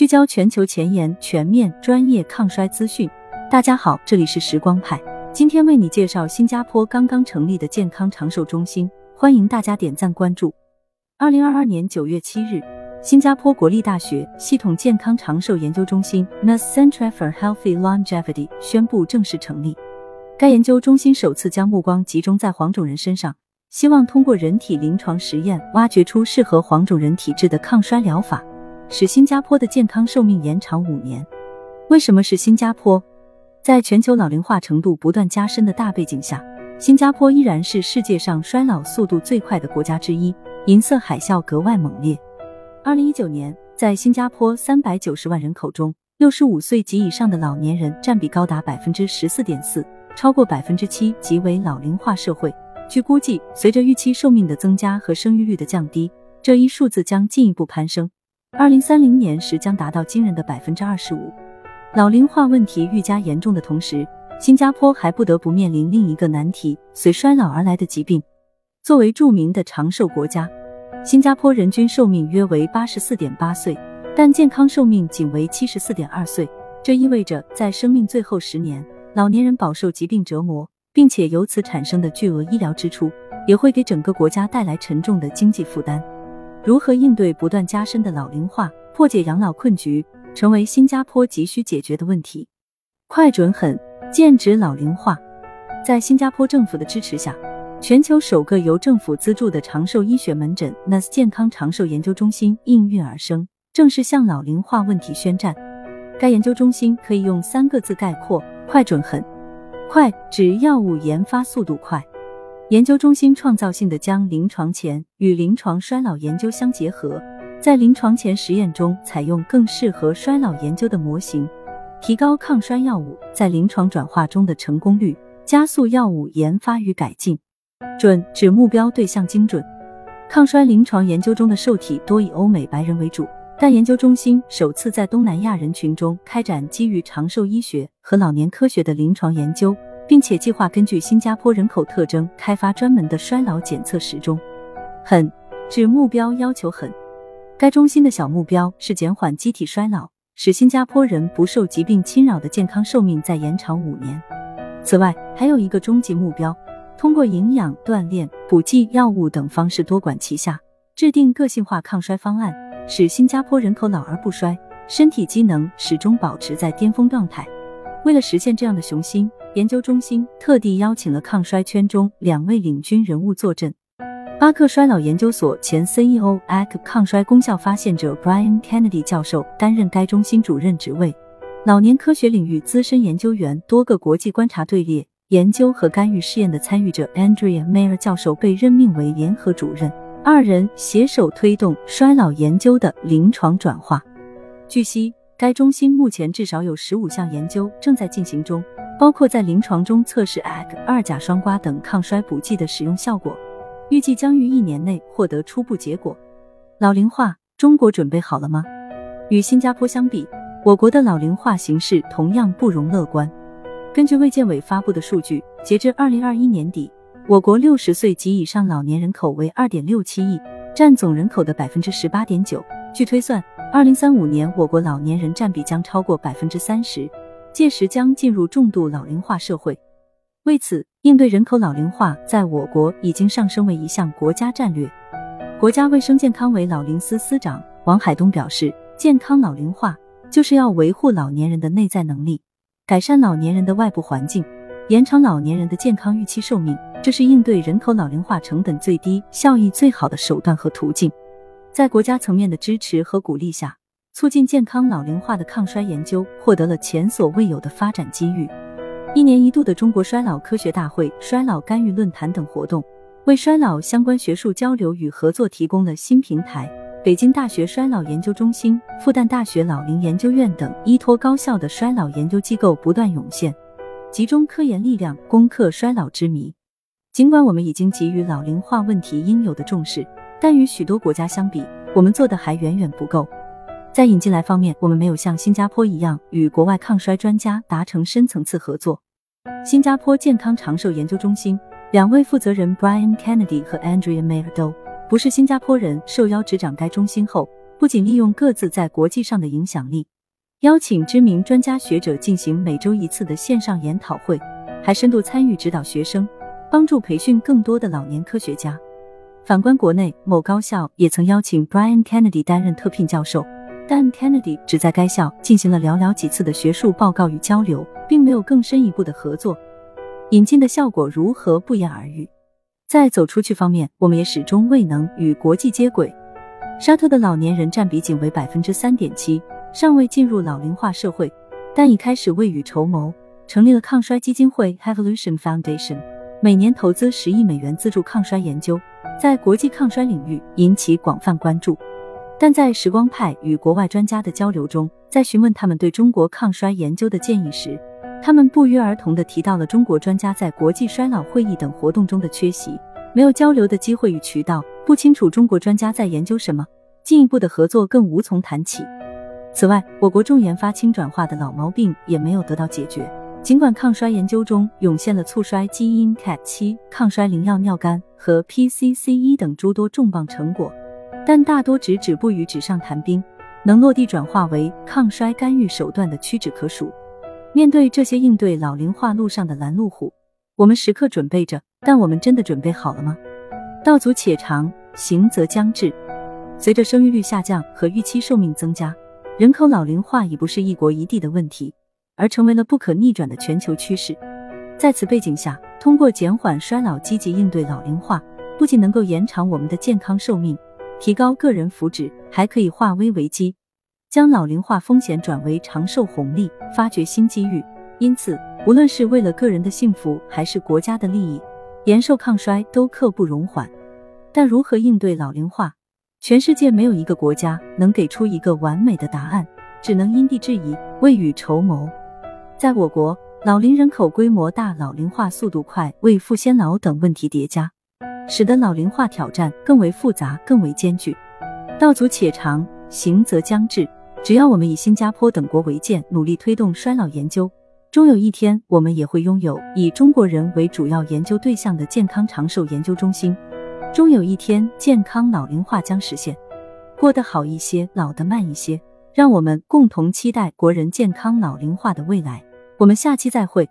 聚焦全球前沿、全面、专业抗衰资讯。大家好，这里是时光派，今天为你介绍新加坡刚刚成立的健康长寿中心，欢迎大家点赞关注。二零二二年九月七日，新加坡国立大学系统健康长寿研究中心 （NAS Centre for Healthy Longevity） 宣布正式成立。该研究中心首次将目光集中在黄种人身上，希望通过人体临床实验，挖掘出适合黄种人体质的抗衰疗法。使新加坡的健康寿命延长五年。为什么是新加坡？在全球老龄化程度不断加深的大背景下，新加坡依然是世界上衰老速度最快的国家之一，银色海啸格外猛烈。二零一九年，在新加坡三百九十万人口中，六十五岁及以上的老年人占比高达百分之十四点四，超过百分之七，即为老龄化社会。据估计，随着预期寿命的增加和生育率的降低，这一数字将进一步攀升。二零三零年时将达到惊人的百分之二十五。老龄化问题愈加严重的同时，新加坡还不得不面临另一个难题：随衰老而来的疾病。作为著名的长寿国家，新加坡人均寿命约为八十四点八岁，但健康寿命仅为七十四点二岁。这意味着，在生命最后十年，老年人饱受疾病折磨，并且由此产生的巨额医疗支出，也会给整个国家带来沉重的经济负担。如何应对不断加深的老龄化，破解养老困局，成为新加坡急需解决的问题。快、准、狠，剑指老龄化。在新加坡政府的支持下，全球首个由政府资助的长寿医学门诊 NAS 健康长寿研究中心应运而生，正式向老龄化问题宣战。该研究中心可以用三个字概括：快、准、狠。快指药物研发速度快。研究中心创造性的将临床前与临床衰老研究相结合，在临床前实验中采用更适合衰老研究的模型，提高抗衰药物在临床转化中的成功率，加速药物研发与改进。准指目标对象精准。抗衰临床研究中的受体多以欧美白人为主，但研究中心首次在东南亚人群中开展基于长寿医学和老年科学的临床研究。并且计划根据新加坡人口特征开发专门的衰老检测时钟。狠指目标要求狠，该中心的小目标是减缓机体衰老，使新加坡人不受疾病侵扰的健康寿命再延长五年。此外，还有一个终极目标，通过营养、锻炼、补剂、药物等方式多管齐下，制定个性化抗衰方案，使新加坡人口老而不衰，身体机能始终保持在巅峰状态。为了实现这样的雄心，研究中心特地邀请了抗衰圈中两位领军人物坐镇。巴克衰老研究所前 CEO、AC 抗衰功效发现者 Brian Kennedy 教授担任该中心主任职位，老年科学领域资深研究员、多个国际观察队列研究和干预试验的参与者 Andrea Mayer 教授被任命为联合主任，二人携手推动衰老研究的临床转化。据悉。该中心目前至少有十五项研究正在进行中，包括在临床中测试 AG 二甲双胍等抗衰补剂的使用效果，预计将于一年内获得初步结果。老龄化，中国准备好了吗？与新加坡相比，我国的老龄化形势同样不容乐观。根据卫健委发布的数据，截至二零二一年底，我国六十岁及以上老年人口为二点六七亿，占总人口的百分之十八点九。据推算。二零三五年，我国老年人占比将超过百分之三十，届时将进入重度老龄化社会。为此，应对人口老龄化，在我国已经上升为一项国家战略。国家卫生健康委老龄司司长王海东表示，健康老龄化就是要维护老年人的内在能力，改善老年人的外部环境，延长老年人的健康预期寿命，这是应对人口老龄化成本最低、效益最好的手段和途径。在国家层面的支持和鼓励下，促进健康老龄化的抗衰研究获得了前所未有的发展机遇。一年一度的中国衰老科学大会、衰老干预论坛等活动，为衰老相关学术交流与合作提供了新平台。北京大学衰老研究中心、复旦大学老龄研究院等依托高校的衰老研究机构不断涌现，集中科研力量攻克衰老之谜。尽管我们已经给予老龄化问题应有的重视。但与许多国家相比，我们做的还远远不够。在引进来方面，我们没有像新加坡一样与国外抗衰专家达成深层次合作。新加坡健康长寿研究中心两位负责人 Brian Kennedy 和 Andrea Mayer 都不是新加坡人，受邀执掌该中心后，不仅利用各自在国际上的影响力，邀请知名专家学者进行每周一次的线上研讨会，还深度参与指导学生，帮助培训更多的老年科学家。反观国内，某高校也曾邀请 Brian Kennedy 担任特聘教授，但 Kennedy 只在该校进行了寥寥几次的学术报告与交流，并没有更深一步的合作。引进的效果如何，不言而喻。在走出去方面，我们也始终未能与国际接轨。沙特的老年人占比仅为百分之三点七，尚未进入老龄化社会，但已开始未雨绸缪，成立了抗衰基金会 （Evolution Foundation），每年投资十亿美元资助抗衰研究，在国际抗衰领域引起广泛关注。但在时光派与国外专家的交流中，在询问他们对中国抗衰研究的建议时，他们不约而同地提到了中国专家在国际衰老会议等活动中的缺席，没有交流的机会与渠道，不清楚中国专家在研究什么，进一步的合作更无从谈起。此外，我国重研发轻转化的老毛病也没有得到解决。尽管抗衰研究中涌现了促衰基因 CAT7、抗衰灵药尿苷和 PCCE 等诸多重磅成果，但大多只止步于纸上谈兵，能落地转化为抗衰干预手段的屈指可数。面对这些应对老龄化路上的拦路虎，我们时刻准备着，但我们真的准备好了吗？道阻且长，行则将至。随着生育率下降和预期寿命增加，人口老龄化已不是一国一地的问题，而成为了不可逆转的全球趋势。在此背景下，通过减缓衰老，积极应对老龄化，不仅能够延长我们的健康寿命，提高个人福祉，还可以化危为机。将老龄化风险转为长寿红利，发掘新机遇。因此，无论是为了个人的幸福，还是国家的利益，延寿抗衰都刻不容缓。但如何应对老龄化，全世界没有一个国家能给出一个完美的答案，只能因地制宜，未雨绸缪。在我国，老龄人口规模大，老龄化速度快，未富先老等问题叠加，使得老龄化挑战更为复杂，更为艰巨。道阻且长，行则将至。只要我们以新加坡等国为鉴，努力推动衰老研究，终有一天，我们也会拥有以中国人为主要研究对象的健康长寿研究中心。终有一天，健康老龄化将实现，过得好一些，老得慢一些。让我们共同期待国人健康老龄化的未来。我们下期再会。